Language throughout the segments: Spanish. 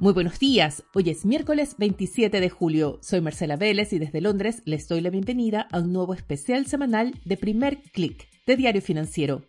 Muy buenos días, hoy es miércoles 27 de julio. Soy Marcela Vélez y desde Londres les doy la bienvenida a un nuevo especial semanal de primer clic de Diario Financiero.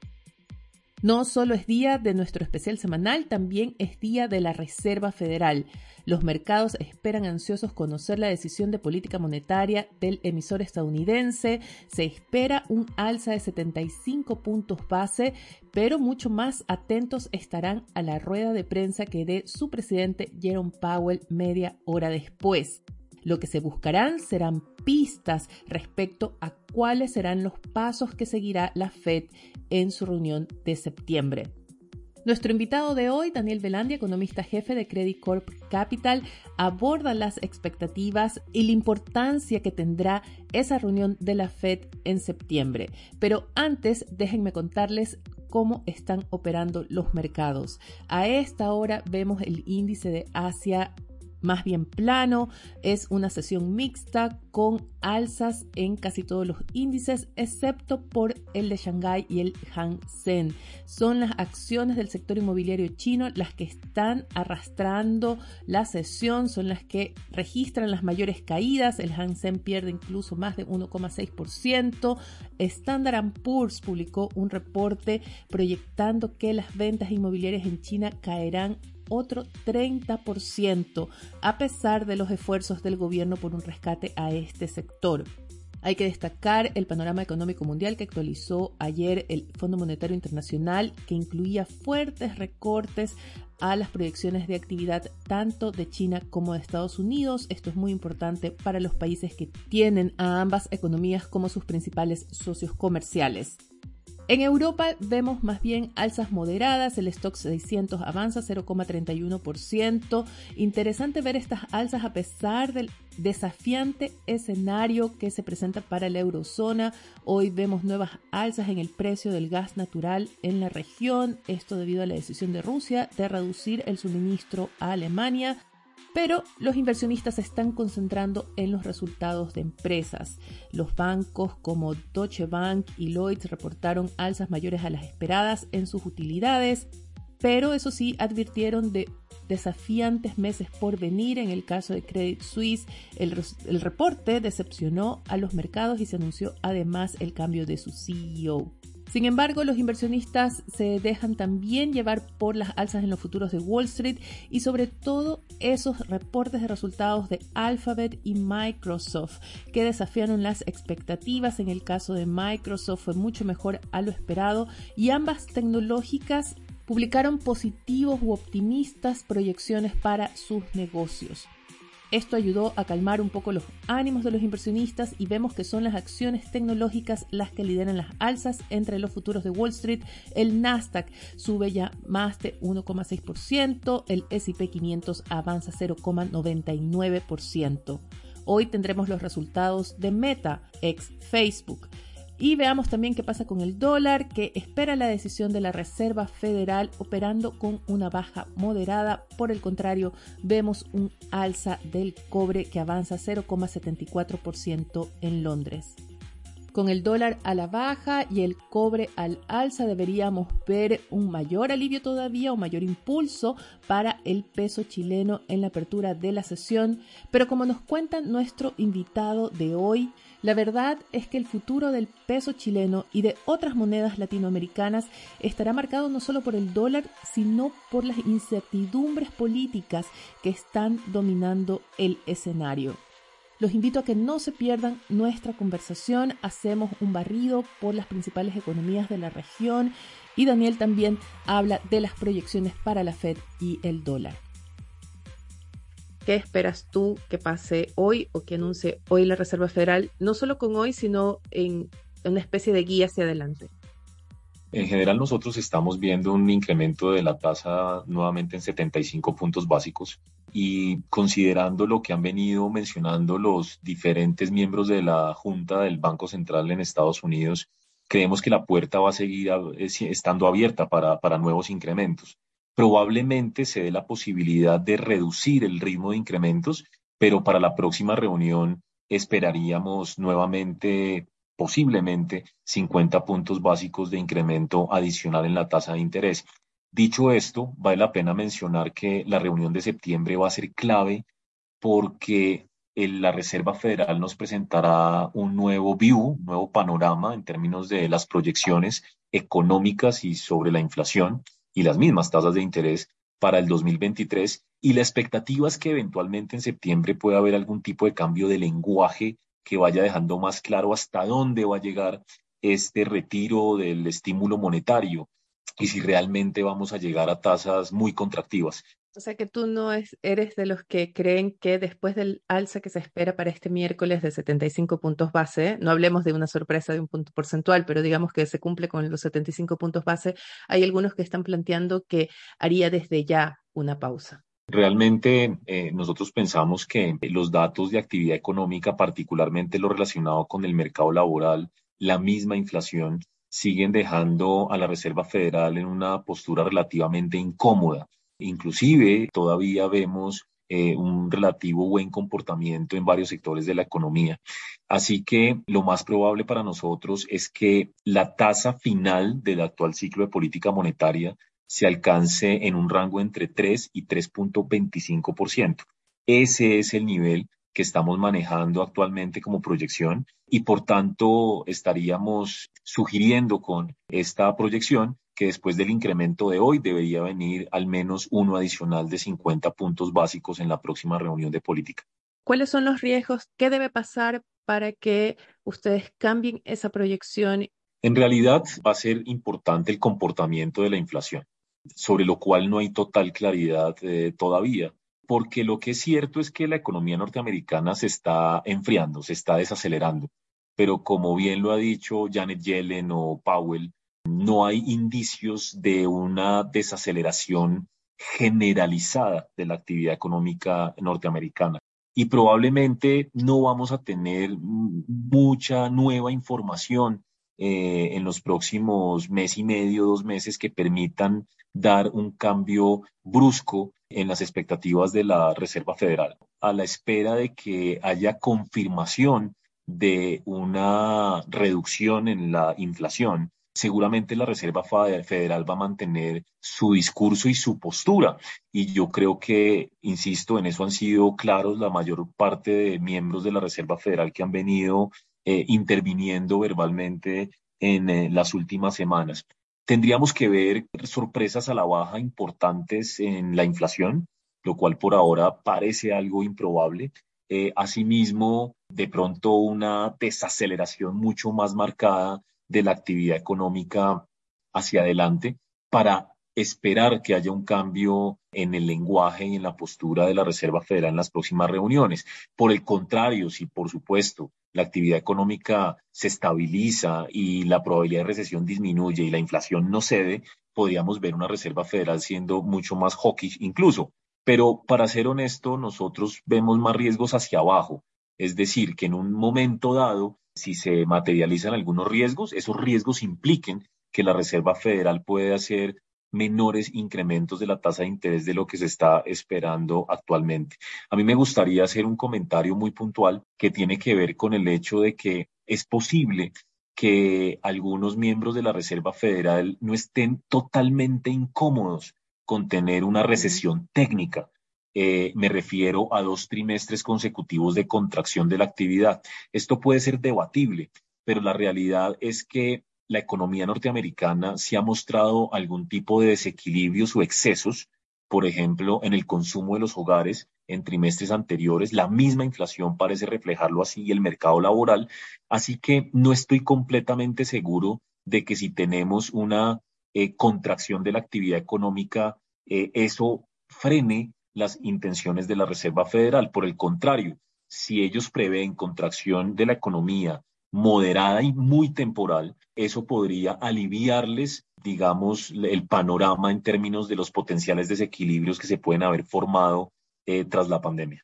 No solo es día de nuestro especial semanal, también es día de la Reserva Federal. Los mercados esperan ansiosos conocer la decisión de política monetaria del emisor estadounidense. Se espera un alza de 75 puntos base, pero mucho más atentos estarán a la rueda de prensa que dé su presidente Jerome Powell media hora después. Lo que se buscarán serán pistas respecto a cuáles serán los pasos que seguirá la Fed en su reunión de septiembre. Nuestro invitado de hoy, Daniel Velandia, economista jefe de Credit Corp Capital, aborda las expectativas y la importancia que tendrá esa reunión de la Fed en septiembre. Pero antes, déjenme contarles cómo están operando los mercados. A esta hora vemos el índice de Asia más bien plano. Es una sesión mixta con alzas en casi todos los índices, excepto por el de Shanghai y el Hang Seng. Son las acciones del sector inmobiliario chino las que están arrastrando la sesión, son las que registran las mayores caídas. El Hang Seng pierde incluso más de 1,6%. Standard Poor's publicó un reporte proyectando que las ventas inmobiliarias en China caerán otro 30%, a pesar de los esfuerzos del gobierno por un rescate a este sector. Hay que destacar el panorama económico mundial que actualizó ayer el Fondo Monetario Internacional, que incluía fuertes recortes a las proyecciones de actividad tanto de China como de Estados Unidos. Esto es muy importante para los países que tienen a ambas economías como sus principales socios comerciales. En Europa vemos más bien alzas moderadas, el stock 600 avanza 0,31%. Interesante ver estas alzas a pesar del desafiante escenario que se presenta para la eurozona. Hoy vemos nuevas alzas en el precio del gas natural en la región, esto debido a la decisión de Rusia de reducir el suministro a Alemania pero los inversionistas se están concentrando en los resultados de empresas. Los bancos como Deutsche Bank y Lloyds reportaron alzas mayores a las esperadas en sus utilidades, pero eso sí advirtieron de desafiantes meses por venir. En el caso de Credit Suisse, el, el, reporte decepcionó a los mercados y se anunció además el cambio de su CEO. Sin embargo, los inversionistas se dejan también llevar por las alzas en los futuros de Wall Street y sobre todo esos reportes de resultados de Alphabet y Microsoft que desafiaron las expectativas. En el caso de Microsoft fue mucho mejor a lo esperado y ambas tecnológicas publicaron positivos u optimistas proyecciones para sus negocios. Esto ayudó a calmar un poco los ánimos de los inversionistas y vemos que son las acciones tecnológicas las que lideran las alzas entre los futuros de Wall Street. El Nasdaq sube ya más de 1,6%, el SP 500 avanza 0,99%. Hoy tendremos los resultados de Meta, ex Facebook. Y veamos también qué pasa con el dólar, que espera la decisión de la Reserva Federal operando con una baja moderada. Por el contrario, vemos un alza del cobre que avanza 0,74% en Londres. Con el dólar a la baja y el cobre al alza deberíamos ver un mayor alivio todavía o mayor impulso para el peso chileno en la apertura de la sesión. Pero como nos cuenta nuestro invitado de hoy, la verdad es que el futuro del peso chileno y de otras monedas latinoamericanas estará marcado no solo por el dólar, sino por las incertidumbres políticas que están dominando el escenario. Los invito a que no se pierdan nuestra conversación. Hacemos un barrido por las principales economías de la región y Daniel también habla de las proyecciones para la Fed y el dólar. ¿Qué esperas tú que pase hoy o que anuncie hoy la Reserva Federal, no solo con hoy, sino en una especie de guía hacia adelante? En general nosotros estamos viendo un incremento de la tasa nuevamente en 75 puntos básicos y considerando lo que han venido mencionando los diferentes miembros de la Junta del Banco Central en Estados Unidos, creemos que la puerta va a seguir estando abierta para, para nuevos incrementos. Probablemente se dé la posibilidad de reducir el ritmo de incrementos, pero para la próxima reunión esperaríamos nuevamente posiblemente 50 puntos básicos de incremento adicional en la tasa de interés. Dicho esto, vale la pena mencionar que la reunión de septiembre va a ser clave porque la Reserva Federal nos presentará un nuevo view, un nuevo panorama en términos de las proyecciones económicas y sobre la inflación y las mismas tasas de interés para el 2023 y la expectativa es que eventualmente en septiembre pueda haber algún tipo de cambio de lenguaje que vaya dejando más claro hasta dónde va a llegar este retiro del estímulo monetario y si realmente vamos a llegar a tasas muy contractivas. O sea que tú no eres de los que creen que después del alza que se espera para este miércoles de 75 puntos base, no hablemos de una sorpresa de un punto porcentual, pero digamos que se cumple con los 75 puntos base, hay algunos que están planteando que haría desde ya una pausa. Realmente eh, nosotros pensamos que los datos de actividad económica, particularmente lo relacionado con el mercado laboral, la misma inflación, siguen dejando a la Reserva Federal en una postura relativamente incómoda Inclusive todavía vemos eh, un relativo buen comportamiento en varios sectores de la economía. Así que lo más probable para nosotros es que la tasa final del actual ciclo de política monetaria se alcance en un rango entre 3 y 3.25%. Ese es el nivel que estamos manejando actualmente como proyección y por tanto estaríamos sugiriendo con esta proyección que después del incremento de hoy debería venir al menos uno adicional de 50 puntos básicos en la próxima reunión de política. ¿Cuáles son los riesgos? ¿Qué debe pasar para que ustedes cambien esa proyección? En realidad va a ser importante el comportamiento de la inflación, sobre lo cual no hay total claridad eh, todavía, porque lo que es cierto es que la economía norteamericana se está enfriando, se está desacelerando, pero como bien lo ha dicho Janet Yellen o Powell, no hay indicios de una desaceleración generalizada de la actividad económica norteamericana. Y probablemente no vamos a tener mucha nueva información eh, en los próximos mes y medio, dos meses que permitan dar un cambio brusco en las expectativas de la Reserva Federal, a la espera de que haya confirmación de una reducción en la inflación seguramente la Reserva Federal va a mantener su discurso y su postura. Y yo creo que, insisto, en eso han sido claros la mayor parte de miembros de la Reserva Federal que han venido eh, interviniendo verbalmente en eh, las últimas semanas. Tendríamos que ver sorpresas a la baja importantes en la inflación, lo cual por ahora parece algo improbable. Eh, asimismo, de pronto una desaceleración mucho más marcada de la actividad económica hacia adelante para esperar que haya un cambio en el lenguaje y en la postura de la Reserva Federal en las próximas reuniones. Por el contrario, si por supuesto la actividad económica se estabiliza y la probabilidad de recesión disminuye y la inflación no cede, podríamos ver una Reserva Federal siendo mucho más hawkish incluso. Pero para ser honesto, nosotros vemos más riesgos hacia abajo. Es decir, que en un momento dado si se materializan algunos riesgos, esos riesgos impliquen que la Reserva Federal puede hacer menores incrementos de la tasa de interés de lo que se está esperando actualmente. A mí me gustaría hacer un comentario muy puntual que tiene que ver con el hecho de que es posible que algunos miembros de la Reserva Federal no estén totalmente incómodos con tener una recesión técnica. Eh, me refiero a dos trimestres consecutivos de contracción de la actividad. Esto puede ser debatible, pero la realidad es que la economía norteamericana se ha mostrado algún tipo de desequilibrios o excesos, por ejemplo, en el consumo de los hogares en trimestres anteriores. La misma inflación parece reflejarlo así y el mercado laboral. Así que no estoy completamente seguro de que si tenemos una eh, contracción de la actividad económica, eh, eso frene las intenciones de la Reserva Federal. Por el contrario, si ellos prevén contracción de la economía moderada y muy temporal, eso podría aliviarles, digamos, el panorama en términos de los potenciales desequilibrios que se pueden haber formado eh, tras la pandemia.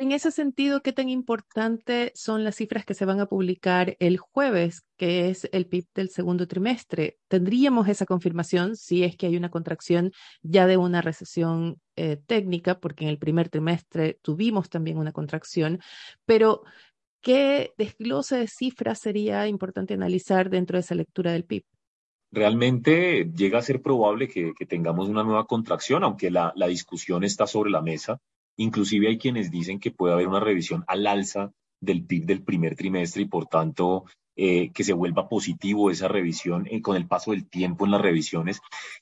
En ese sentido, ¿qué tan importante son las cifras que se van a publicar el jueves, que es el PIB del segundo trimestre? ¿Tendríamos esa confirmación si es que hay una contracción ya de una recesión eh, técnica, porque en el primer trimestre tuvimos también una contracción, pero ¿qué desglose de cifras sería importante analizar dentro de esa lectura del PIB? realmente llega a ser probable que, tengamos una nueva contracción, aunque la, la, discusión está sobre la mesa. Inclusive hay quienes dicen que puede haber una revisión al alza del PIB del primer trimestre y por tanto eh, que se vuelva positivo esa revisión eh, con el paso del tiempo en las revisiones.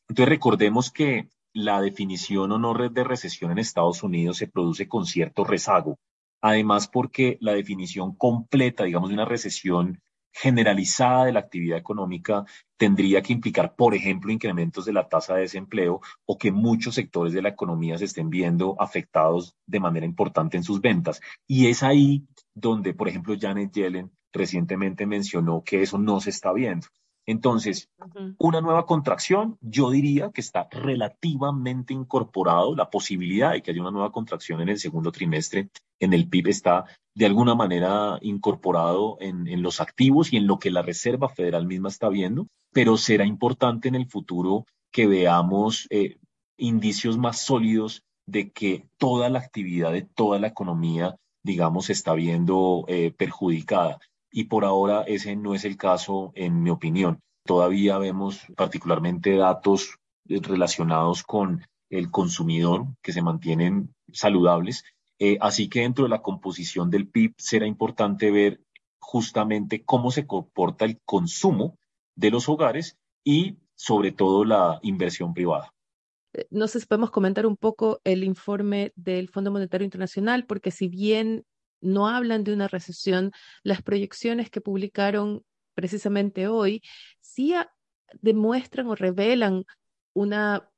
Entonces recordemos que la definición o no de recesión en Estados Unidos se produce con cierto rezago. Además, porque la definición completa, digamos, de una recesión generalizada de la actividad económica tendría que implicar, por ejemplo, incrementos de la tasa de desempleo o que muchos sectores de la economía se estén viendo afectados de manera importante en sus ventas. Y es ahí donde, por ejemplo, Janet Yellen recientemente mencionó que eso no se está viendo. Entonces, una nueva contracción, yo diría que está relativamente incorporado la posibilidad de que haya una nueva contracción en el segundo trimestre en el PIB está de alguna manera incorporado en, los activos y en lo que la Reserva Federal misma está viendo, pero será importante en el futuro que veamos eh, indicios más sólidos de que toda la actividad de toda la economía, digamos, está viendo eh, perjudicada y por ahora ese no es el caso, en mi opinión. Todavía vemos particularmente datos eh, relacionados con el consumidor que se mantienen saludables. Eh, así que dentro de la composición del PIB será importante ver justamente cómo se comporta el consumo de los hogares y sobre todo la inversión privada. Eh, no sé si podemos comentar un poco el informe del Fondo Monetario Internacional, porque si bien no hablan de una recesión. Las proyecciones que publicaron precisamente hoy sí demuestran o revelan una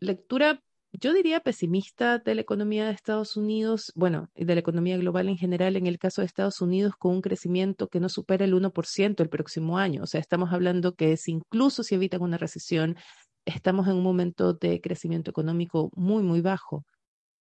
lectura, yo diría, pesimista de la economía de Estados Unidos, bueno, y de la economía global en general, en el caso de Estados Unidos, con un crecimiento que no supera el 1% el próximo año. O sea, estamos hablando que si incluso si evitan una recesión, estamos en un momento de crecimiento económico muy, muy bajo.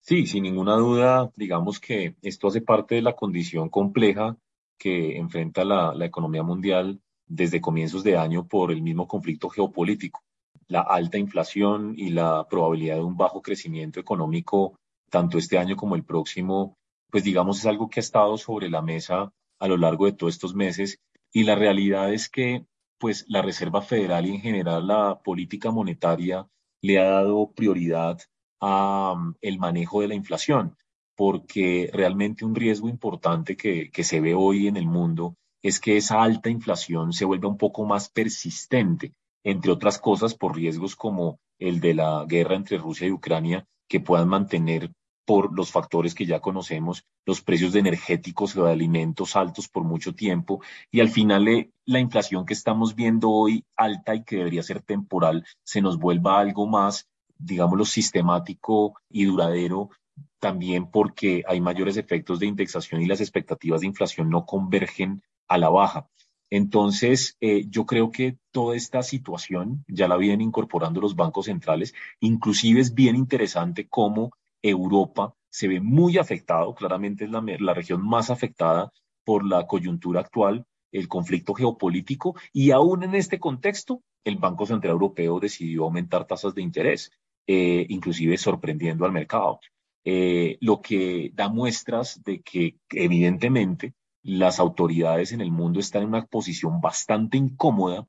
Sí, sin ninguna duda, digamos que esto hace parte de la condición compleja que enfrenta la, economía mundial desde comienzos de año por el mismo conflicto geopolítico. La alta inflación y la probabilidad de un bajo crecimiento económico, tanto este año como el próximo, pues digamos es algo que ha estado sobre la mesa a lo largo de todos estos meses y la realidad es que pues la Reserva Federal y en general la política monetaria le ha dado prioridad a mm, el manejo de la inflación, porque realmente un riesgo importante que, que se ve hoy en el mundo es que esa alta inflación se vuelva un poco más persistente, entre otras cosas por riesgos como el de la guerra entre Rusia y Ucrania, que puedan mantener por los factores que ya conocemos, los precios de energéticos o de alimentos altos por mucho tiempo y al final eh, la inflación que estamos viendo hoy alta y que debería ser temporal se nos vuelva algo más digámoslo, sistemático y duradero, también porque hay mayores efectos de indexación y las expectativas de inflación no convergen a la baja. Entonces, eh, yo creo que toda esta situación ya la vienen incorporando los bancos centrales. Inclusive es bien interesante cómo Europa se ve muy afectado, claramente es la, la región más afectada por la coyuntura actual, el conflicto geopolítico, y aún en este contexto, el Banco Central Europeo decidió aumentar tasas de interés. Eh, inclusive sorprendiendo al mercado, eh, lo que da muestras de que evidentemente las autoridades en el mundo están en una posición bastante incómoda,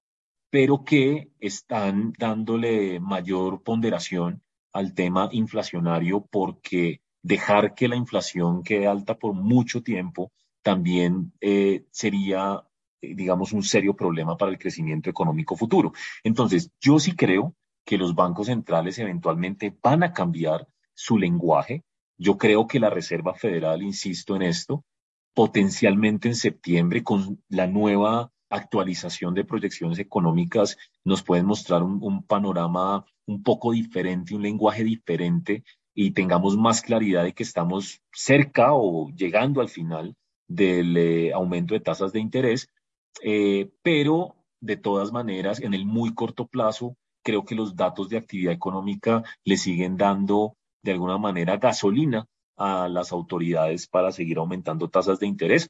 pero que están dándole mayor ponderación al tema inflacionario porque dejar que la inflación quede alta por mucho tiempo también eh, sería, digamos, un serio problema para el crecimiento económico futuro. Entonces, yo sí creo que los bancos centrales eventualmente van a cambiar su lenguaje. Yo creo que la Reserva Federal, insisto en esto, potencialmente en septiembre con la nueva actualización de proyecciones económicas nos pueden mostrar un, panorama un poco diferente, un lenguaje diferente y tengamos más claridad de que estamos cerca o llegando al final del eh, aumento de tasas de interés, eh, pero de todas maneras en el muy corto plazo creo que los datos de actividad económica le siguen dando de alguna manera gasolina a las autoridades para seguir aumentando tasas de interés,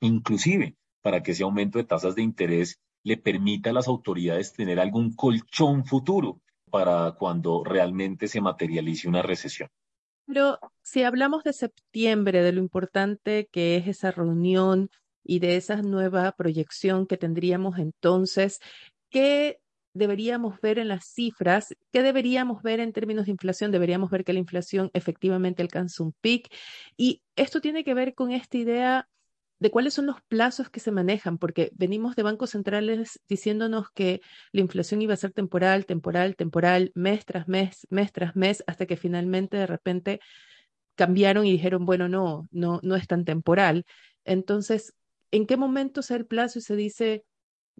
inclusive para que ese aumento de tasas de interés le permita a las autoridades tener algún colchón futuro para cuando realmente se materialice una recesión. Pero si hablamos de septiembre, de lo importante que es esa reunión y de esa nueva proyección que tendríamos entonces, ¿qué deberíamos ver en las cifras? ¿Qué deberíamos ver en términos de inflación? Deberíamos ver que la inflación efectivamente alcanza un pic. Y esto tiene que ver con esta idea de cuáles son los plazos que se manejan, porque venimos de bancos centrales diciéndonos que la inflación iba a ser temporal, temporal, temporal, mes tras mes, mes tras mes, hasta que finalmente de repente cambiaron y dijeron, bueno, no, no, no es tan temporal. Entonces, ¿en qué momento se da el plazo y se dice,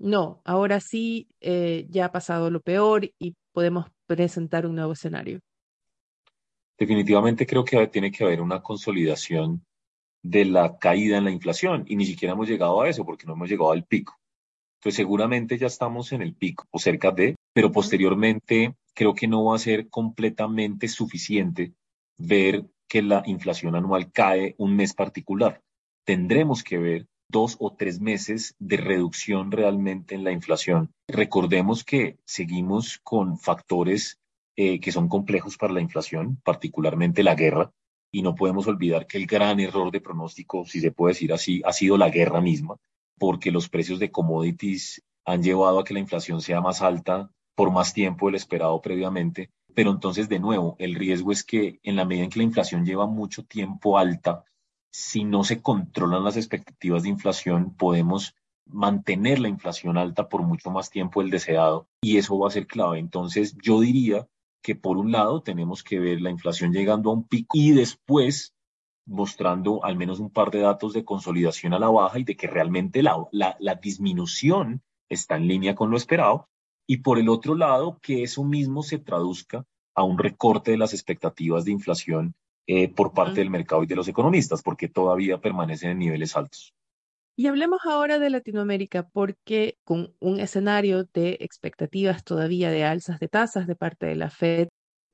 no, ahora sí, eh, ya ha pasado lo peor y podemos presentar un nuevo escenario? Definitivamente creo que tiene que haber una consolidación de la caída en la inflación y ni siquiera hemos llegado a eso porque no hemos llegado al pico. Entonces seguramente ya estamos en el pico o cerca de, pero posteriormente creo que no va a ser completamente suficiente ver que la inflación anual cae un mes particular. Tendremos que ver dos o tres meses de reducción realmente en la inflación. Recordemos que seguimos con factores eh, que son complejos para la inflación, particularmente la guerra, y no podemos olvidar que el gran error de pronóstico, si se puede decir así, ha sido la guerra misma, porque los precios de commodities han llevado a que la inflación sea más alta por más tiempo del esperado previamente. Pero entonces, de nuevo, el riesgo es que en la medida en que la inflación lleva mucho tiempo alta, si no se controlan las expectativas de inflación, podemos mantener la inflación alta por mucho más tiempo del deseado y eso va a ser clave. Entonces, yo diría que por un lado tenemos que ver la inflación llegando a un pico y después mostrando al menos un par de datos de consolidación a la baja y de que realmente la, la, disminución está en línea con lo esperado. Y por el otro lado, que eso mismo se traduzca a un recorte de las expectativas de inflación eh, por parte del mercado y de los economistas, porque todavía permanecen en niveles altos. Y hablemos ahora de Latinoamérica, porque con un escenario de expectativas todavía de alzas de tasas de parte de la Fed,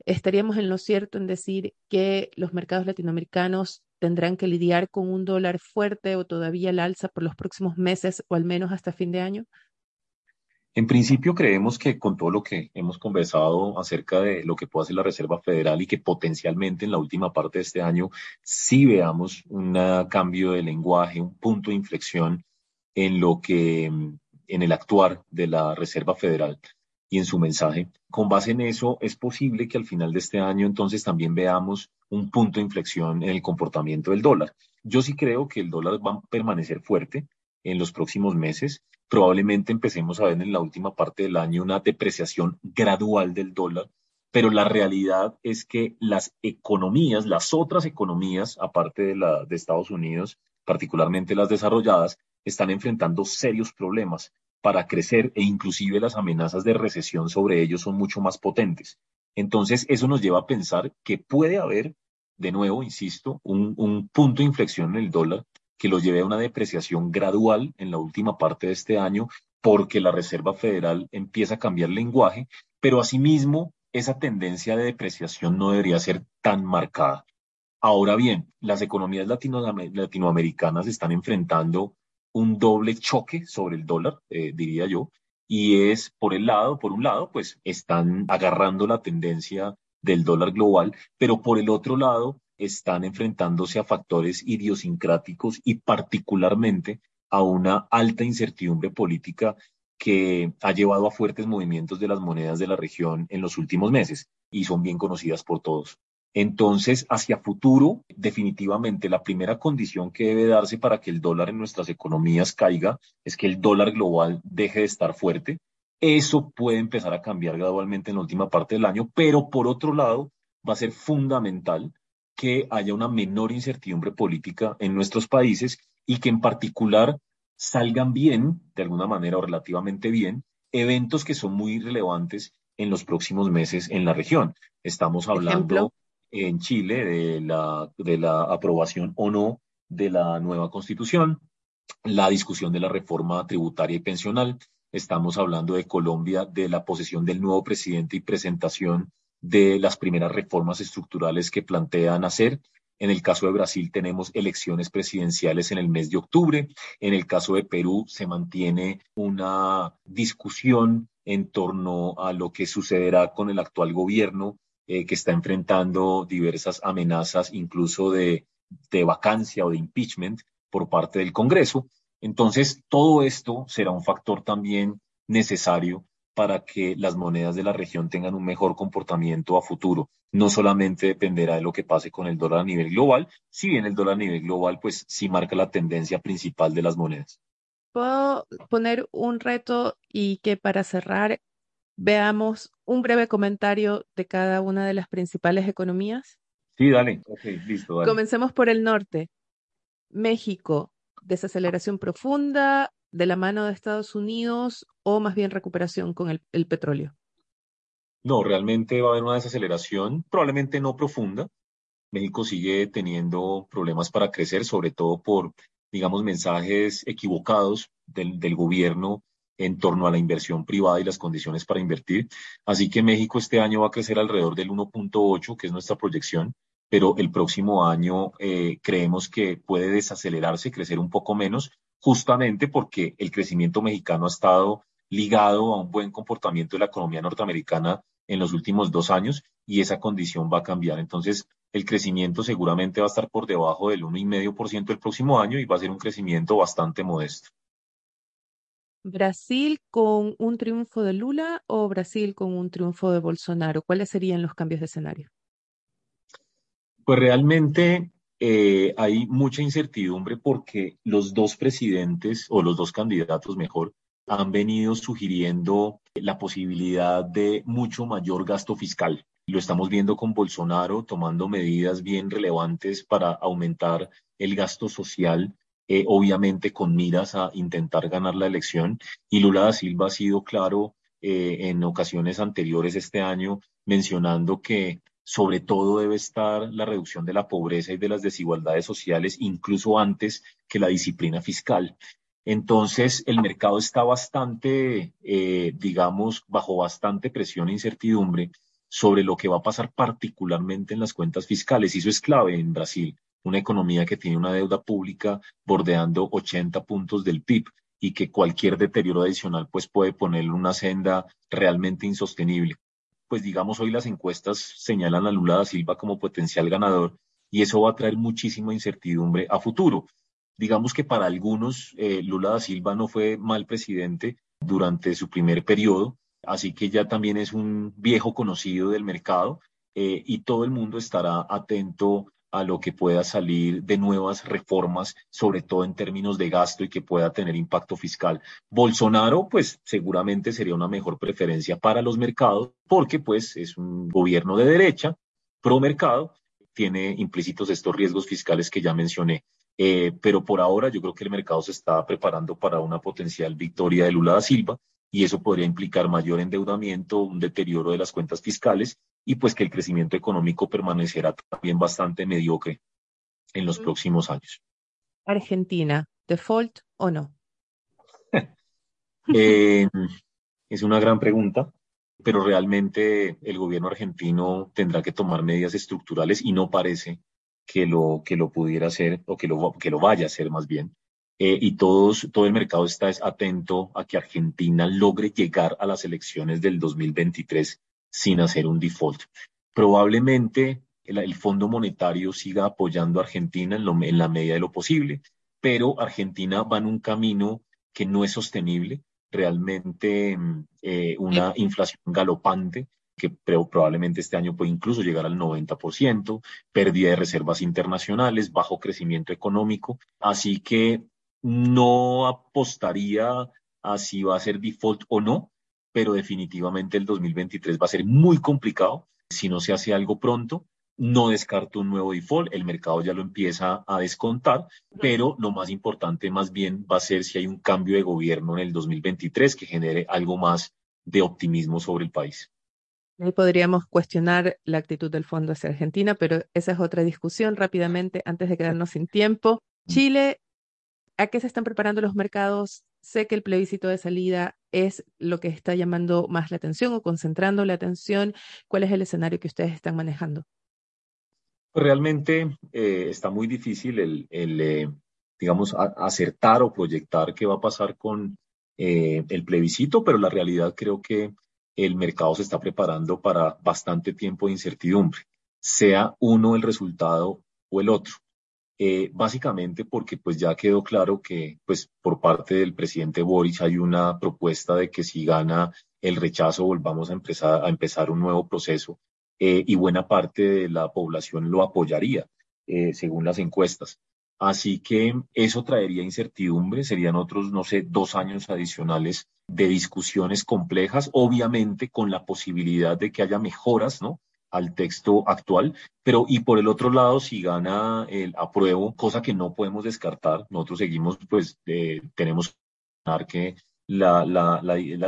estaríamos en lo cierto en decir que los mercados latinoamericanos tendrán que lidiar con un dólar fuerte o todavía el alza por los próximos meses o al menos hasta fin de año? En principio creemos que con todo lo que hemos conversado acerca de lo que puede hacer la Reserva Federal y que potencialmente en la última parte de este año sí veamos un cambio de lenguaje, un punto de inflexión en lo que en el actuar de la Reserva Federal y en su mensaje. Con base en eso, es posible que al final de este año entonces también veamos un punto de inflexión en el comportamiento del dólar. Yo sí creo que el dólar va a permanecer fuerte en los próximos meses. Probablemente empecemos a ver en la última parte del año una depreciación gradual del dólar, pero la realidad es que las economías, las otras economías, aparte de la de Estados Unidos, particularmente las desarrolladas, están enfrentando serios problemas para crecer e inclusive las amenazas de recesión sobre ellos son mucho más potentes. Entonces, eso nos lleva a pensar que puede haber, de nuevo, insisto, un, un punto de inflexión en el dólar que lo lleve a una depreciación gradual en la última parte de este año porque la Reserva Federal empieza a cambiar lenguaje, pero asimismo esa tendencia de depreciación no debería ser tan marcada. Ahora bien, las economías latinoamericanas están enfrentando un doble choque sobre el dólar, eh, diría yo, y es por el lado, por un lado, pues están agarrando la tendencia del dólar global, pero por el otro lado, están enfrentándose a factores idiosincráticos y particularmente a una alta incertidumbre política que ha llevado a fuertes movimientos de las monedas de la región en los últimos meses y son bien conocidas por todos. Entonces, hacia futuro, definitivamente la primera condición que debe darse para que el dólar en nuestras economías caiga es que el dólar global deje de estar fuerte. Eso puede empezar a cambiar gradualmente en la última parte del año, pero por otro lado, va a ser fundamental que haya una menor incertidumbre política en nuestros países y que en particular salgan bien, de alguna manera o relativamente bien, eventos que son muy relevantes en los próximos meses en la región. Estamos hablando en Chile de la, de la aprobación o no de la nueva constitución, la discusión de la reforma tributaria y pensional. Estamos hablando de Colombia, de la posesión del nuevo presidente y presentación de las primeras reformas estructurales que plantean hacer. En el caso de Brasil tenemos elecciones presidenciales en el mes de octubre. En el caso de Perú se mantiene una discusión en torno a lo que sucederá con el actual gobierno eh, que está enfrentando diversas amenazas, incluso de, de vacancia o de impeachment por parte del Congreso. Entonces, todo esto será un factor también necesario para que las monedas de la región tengan un mejor comportamiento a futuro. No solamente dependerá de lo que pase con el dólar a nivel global, si bien el dólar a nivel global pues sí marca la tendencia principal de las monedas. ¿Puedo poner un reto y que para cerrar veamos un breve comentario de cada una de las principales economías? Sí, dale. listo, dale. Comencemos por el norte. México, desaceleración profunda de la mano de Estados Unidos o más bien recuperación con el, petróleo. No, realmente va a haber una desaceleración, probablemente no profunda. México sigue teniendo problemas para crecer, sobre todo por, digamos, mensajes equivocados del, del gobierno en torno a la inversión privada y las condiciones para invertir. Así que México este año va a crecer alrededor del 1.8, que es nuestra proyección, pero el próximo año eh, creemos que puede desacelerarse, crecer un poco menos, justamente porque el crecimiento mexicano ha estado ligado a un buen comportamiento de la economía norteamericana en los últimos dos años y esa condición va a cambiar. Entonces, el crecimiento seguramente va a estar por debajo del 1,5% el próximo año y va a ser un crecimiento bastante modesto. ¿Brasil con un triunfo de Lula o Brasil con un triunfo de Bolsonaro? ¿Cuáles serían los cambios de escenario? Pues realmente eh, hay mucha incertidumbre porque los dos presidentes o los dos candidatos mejor han venido sugiriendo la posibilidad de mucho mayor gasto fiscal. Lo estamos viendo con Bolsonaro tomando medidas bien relevantes para aumentar el gasto social eh, obviamente con miras a intentar ganar la elección. Y Lula da Silva ha sido claro eh, en ocasiones anteriores este año mencionando que sobre todo debe estar la reducción de la pobreza y de las desigualdades sociales, incluso antes que la disciplina fiscal. Entonces, el mercado está bastante, eh, digamos, bajo bastante presión e incertidumbre sobre lo que va a pasar particularmente en las cuentas fiscales. Y eso es clave en Brasil una economía que tiene una deuda pública bordeando 80 puntos del PIB y que cualquier deterioro adicional pues puede ponerle una senda realmente insostenible. Pues digamos hoy las encuestas señalan a Lula da Silva como potencial ganador y eso va a traer muchísima incertidumbre a futuro. Digamos que para algunos eh, Lula da Silva no fue mal presidente durante su primer periodo, así que ya también es un viejo conocido del mercado eh, y todo el mundo estará atento a lo que pueda salir de nuevas reformas, sobre todo en términos de gasto y que pueda tener impacto fiscal. Bolsonaro, pues seguramente sería una mejor preferencia para los mercados porque pues es un gobierno de derecha, pro mercado, tiene implícitos estos riesgos fiscales que ya mencioné. Eh, pero por ahora yo creo que el mercado se está preparando para una potencial victoria de Lula da Silva y eso podría implicar mayor endeudamiento, un deterioro de las cuentas fiscales y pues que el crecimiento económico permanecerá también bastante mediocre en los próximos años. Argentina, default o no? Eh, es una gran pregunta, pero realmente el gobierno argentino tendrá que tomar medidas estructurales y no parece que lo, que lo pudiera hacer o que lo, que lo vaya a hacer más bien. Eh, y todos, todo el mercado está atento a que Argentina logre llegar a las elecciones del 2023 sin hacer un default. Probablemente el, Fondo Monetario siga apoyando a Argentina en, la medida de lo posible, pero Argentina va en un camino que no es sostenible. Realmente mm, eh, una inflación galopante que probablemente este año puede incluso llegar al 90%, pérdida de reservas internacionales, bajo crecimiento económico. Así que no apostaría a si va a ser default o no, pero definitivamente el 2023 va a ser muy complicado si no se hace algo pronto. No descarto un nuevo default, el mercado ya lo empieza a descontar, pero lo más importante más bien va a ser si hay un cambio de gobierno en el 2023 que genere algo más de optimismo sobre el país. Ahí podríamos cuestionar la actitud del fondo hacia Argentina, pero esa es otra discusión rápidamente antes de quedarnos sin tiempo. Mm. Chile, ¿a qué se están preparando los mercados Sé que el plebiscito de salida es lo que está llamando más la atención o concentrando la atención. ¿Cuál es el escenario que ustedes están manejando? Realmente eh, está muy difícil el, eh, digamos, acertar o proyectar qué va a pasar con eh, el plebiscito, pero la realidad creo que el mercado se está preparando para bastante tiempo de incertidumbre, sea uno el resultado o el otro. Eh, básicamente porque pues ya quedó claro que pues por parte del presidente Boris hay una propuesta de que si gana el rechazo, volvamos a empezar, a empezar un nuevo proceso eh, y buena parte de la población lo apoyaría, eh, según las encuestas. Así que eso traería incertidumbre, serían otros, no sé, dos años adicionales de discusiones complejas, obviamente con la posibilidad de que haya mejoras, ¿no? Al texto actual, pero y por el otro lado, si gana el apruebo, cosa que no podemos descartar, nosotros seguimos, pues, eh, tenemos que la, la,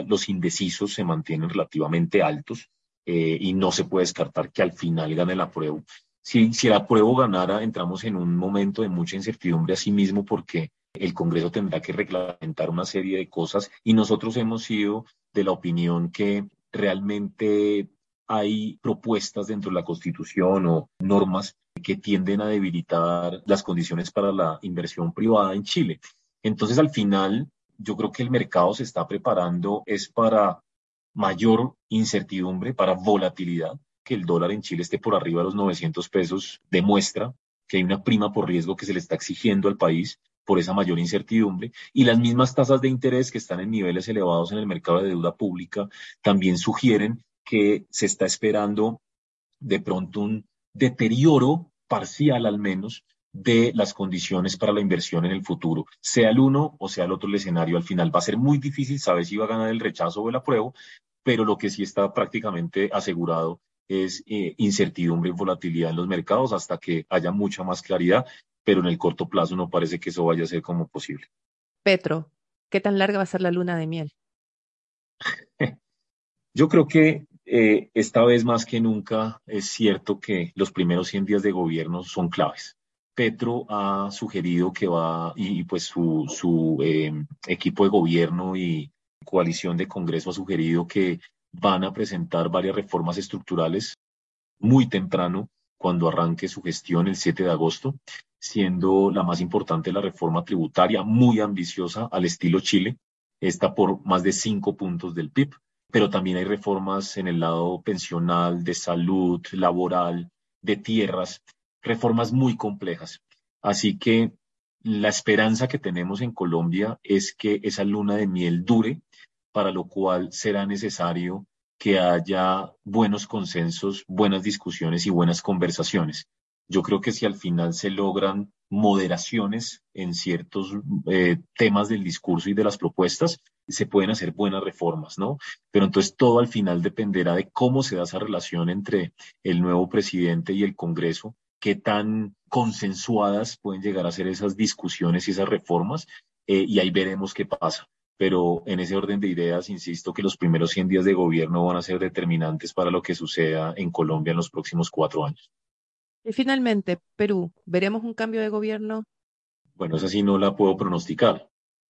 los indecisos se mantienen relativamente altos eh, y no se puede descartar que al final gane el apruebo. Si, si el apruebo ganara, entramos en un momento de mucha incertidumbre a sí mismo porque el Congreso tendrá que reglamentar una serie de cosas y nosotros hemos sido de la opinión que realmente hay propuestas dentro de la Constitución o normas que tienden a debilitar las condiciones para la inversión privada en Chile. Entonces, al final, yo creo que el mercado se está preparando es para mayor incertidumbre, para volatilidad, que el dólar en Chile esté por arriba de los 900 pesos demuestra que hay una prima por riesgo que se le está exigiendo al país por esa mayor incertidumbre y las mismas tasas de interés que están en niveles elevados en el mercado de deuda pública también sugieren que se está esperando de pronto un deterioro parcial al menos de las condiciones para la inversión en el futuro, sea el uno o sea el otro el escenario. Al final va a ser muy difícil saber si va a ganar el rechazo o el apruebo, pero lo que sí está prácticamente asegurado es eh, incertidumbre y volatilidad en los mercados hasta que haya mucha más claridad, pero en el corto plazo no parece que eso vaya a ser como posible. Petro, ¿qué tan larga va a ser la luna de miel? Yo creo que eh, esta vez más que nunca es cierto que los primeros 100 días de gobierno son claves. Petro ha sugerido que va, y, pues su, em, equipo de gobierno y coalición de Congreso ha sugerido que van a presentar varias reformas estructurales muy temprano cuando arranque su gestión el 7 de agosto, siendo la más importante la reforma tributaria, muy ambiciosa al estilo Chile, está por más de cinco puntos del PIB, pero también hay reformas en el lado pensional, de salud, laboral, de tierras, reformas muy complejas. Así que la esperanza que tenemos en Colombia es que esa luna de miel dure, para lo cual será necesario que haya buenos consensos, buenas discusiones y buenas conversaciones. Yo creo que si al final se logran moderaciones en ciertos eh, temas del discurso y de las propuestas, se pueden hacer buenas reformas, ¿no? Pero entonces todo al final dependerá de cómo se da esa relación entre el nuevo presidente y el Congreso qué tan consensuadas pueden llegar a ser esas discusiones y esas reformas, eh, y ahí veremos qué pasa. Pero en ese orden de ideas, insisto que los primeros 100 días de gobierno van a ser determinantes para lo que suceda en Colombia en los próximos cuatro años. Y finalmente, Perú, ¿veremos un cambio de gobierno? Bueno, esa sí no la puedo pronosticar.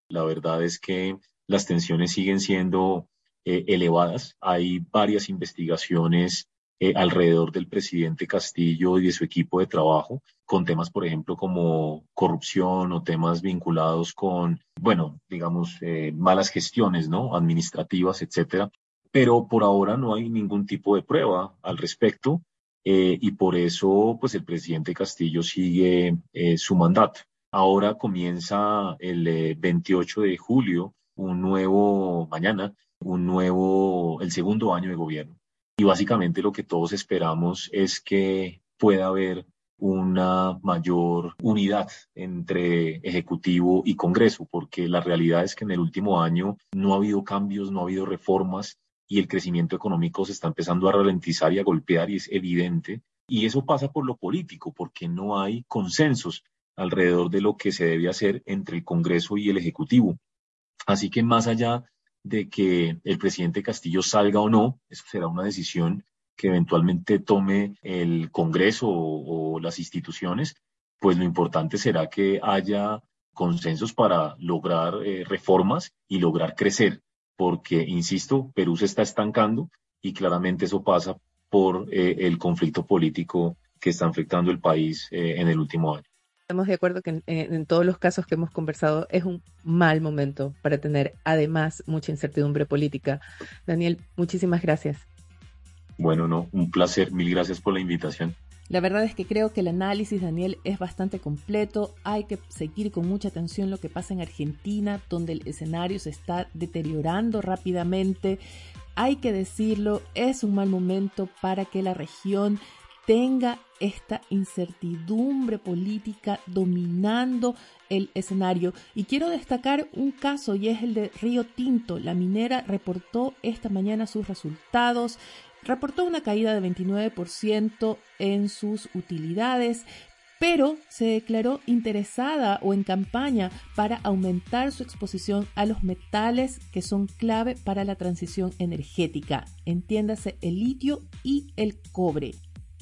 La verdad es que las tensiones siguen siendo eh, elevadas. Hay varias investigaciones eh, alrededor del presidente Castillo y de su equipo de trabajo, con temas, por ejemplo, como corrupción o temas vinculados con, bueno, digamos, eh, malas gestiones, ¿no? Administrativas, etcétera. Pero por ahora no hay ningún tipo de prueba al respecto eh, y por eso, pues, el presidente Castillo sigue su mandato. Ahora comienza el 28 de julio un nuevo, mañana, un nuevo, el segundo año de gobierno. Y básicamente lo que todos esperamos es que pueda haber una mayor unidad entre Ejecutivo y Congreso, porque la realidad es que en el último año no ha habido cambios, no ha habido reformas y el crecimiento económico se está empezando a ralentizar y a golpear y es evidente. Y eso pasa por lo político, porque no hay consensos alrededor de lo que se debe hacer entre el Congreso y el Ejecutivo. Así que más allá de que el presidente Castillo salga o no, eso será una decisión que eventualmente tome el Congreso o, las instituciones, pues lo importante será que haya consensos para lograr eh, reformas y lograr crecer, porque, insisto, Perú se está estancando y claramente eso pasa por eh, el conflicto político que está afectando el país eh, en el último año. Estamos de acuerdo que en, todos los casos que hemos conversado es un mal momento para tener además mucha incertidumbre política. Daniel, muchísimas gracias. Bueno, no, un placer. Mil gracias por la invitación. La verdad es que creo que el análisis, Daniel, es bastante completo. Hay que seguir con mucha atención lo que pasa en Argentina, donde el escenario se está deteriorando rápidamente hay que decirlo, es un mal momento para que la región tenga esta incertidumbre política dominando el escenario. Y quiero destacar un caso y es el de Río Tinto. La minera reportó esta mañana sus resultados. Reportó una caída de 29% en sus utilidades, pero se declaró interesada o en campaña para aumentar su exposición a los metales que son clave para la transición energética, entiéndase el litio y el cobre.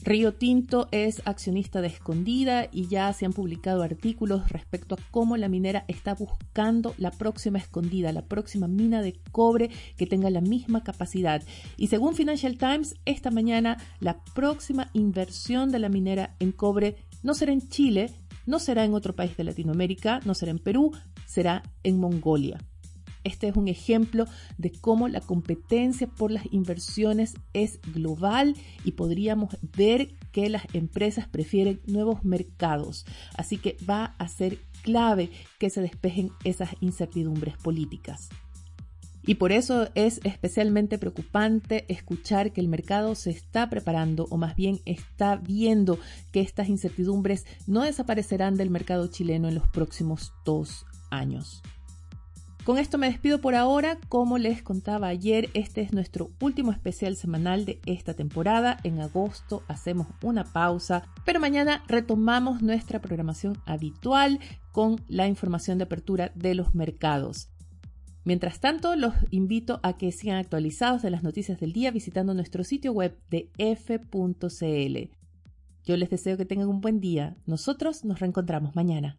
Río Tinto es accionista de escondida y ya se han publicado artículos respecto a cómo la minera está buscando la próxima escondida, la próxima mina de cobre que tenga la misma capacidad. Y según Financial Times, esta mañana la próxima inversión de la minera en cobre no será en Chile, no será en otro país de Latinoamérica, no será en Perú, será en Mongolia. Este es un ejemplo de cómo la competencia por las inversiones es global y podríamos ver que las empresas prefieren nuevos mercados. Así que va a ser clave que se despejen esas incertidumbres políticas. Y por eso es especialmente preocupante escuchar que el mercado se está preparando o más bien está viendo que estas incertidumbres no desaparecerán del mercado chileno en los próximos dos años. Con esto me despido por ahora. Como les contaba ayer, este es nuestro último especial semanal de esta temporada. En agosto hacemos una pausa, pero mañana retomamos nuestra programación habitual con la información de apertura de los mercados. Mientras tanto, los invito a que sigan actualizados de las noticias del día visitando nuestro sitio web de f.cl. Yo les deseo que tengan un buen día. Nosotros nos reencontramos mañana.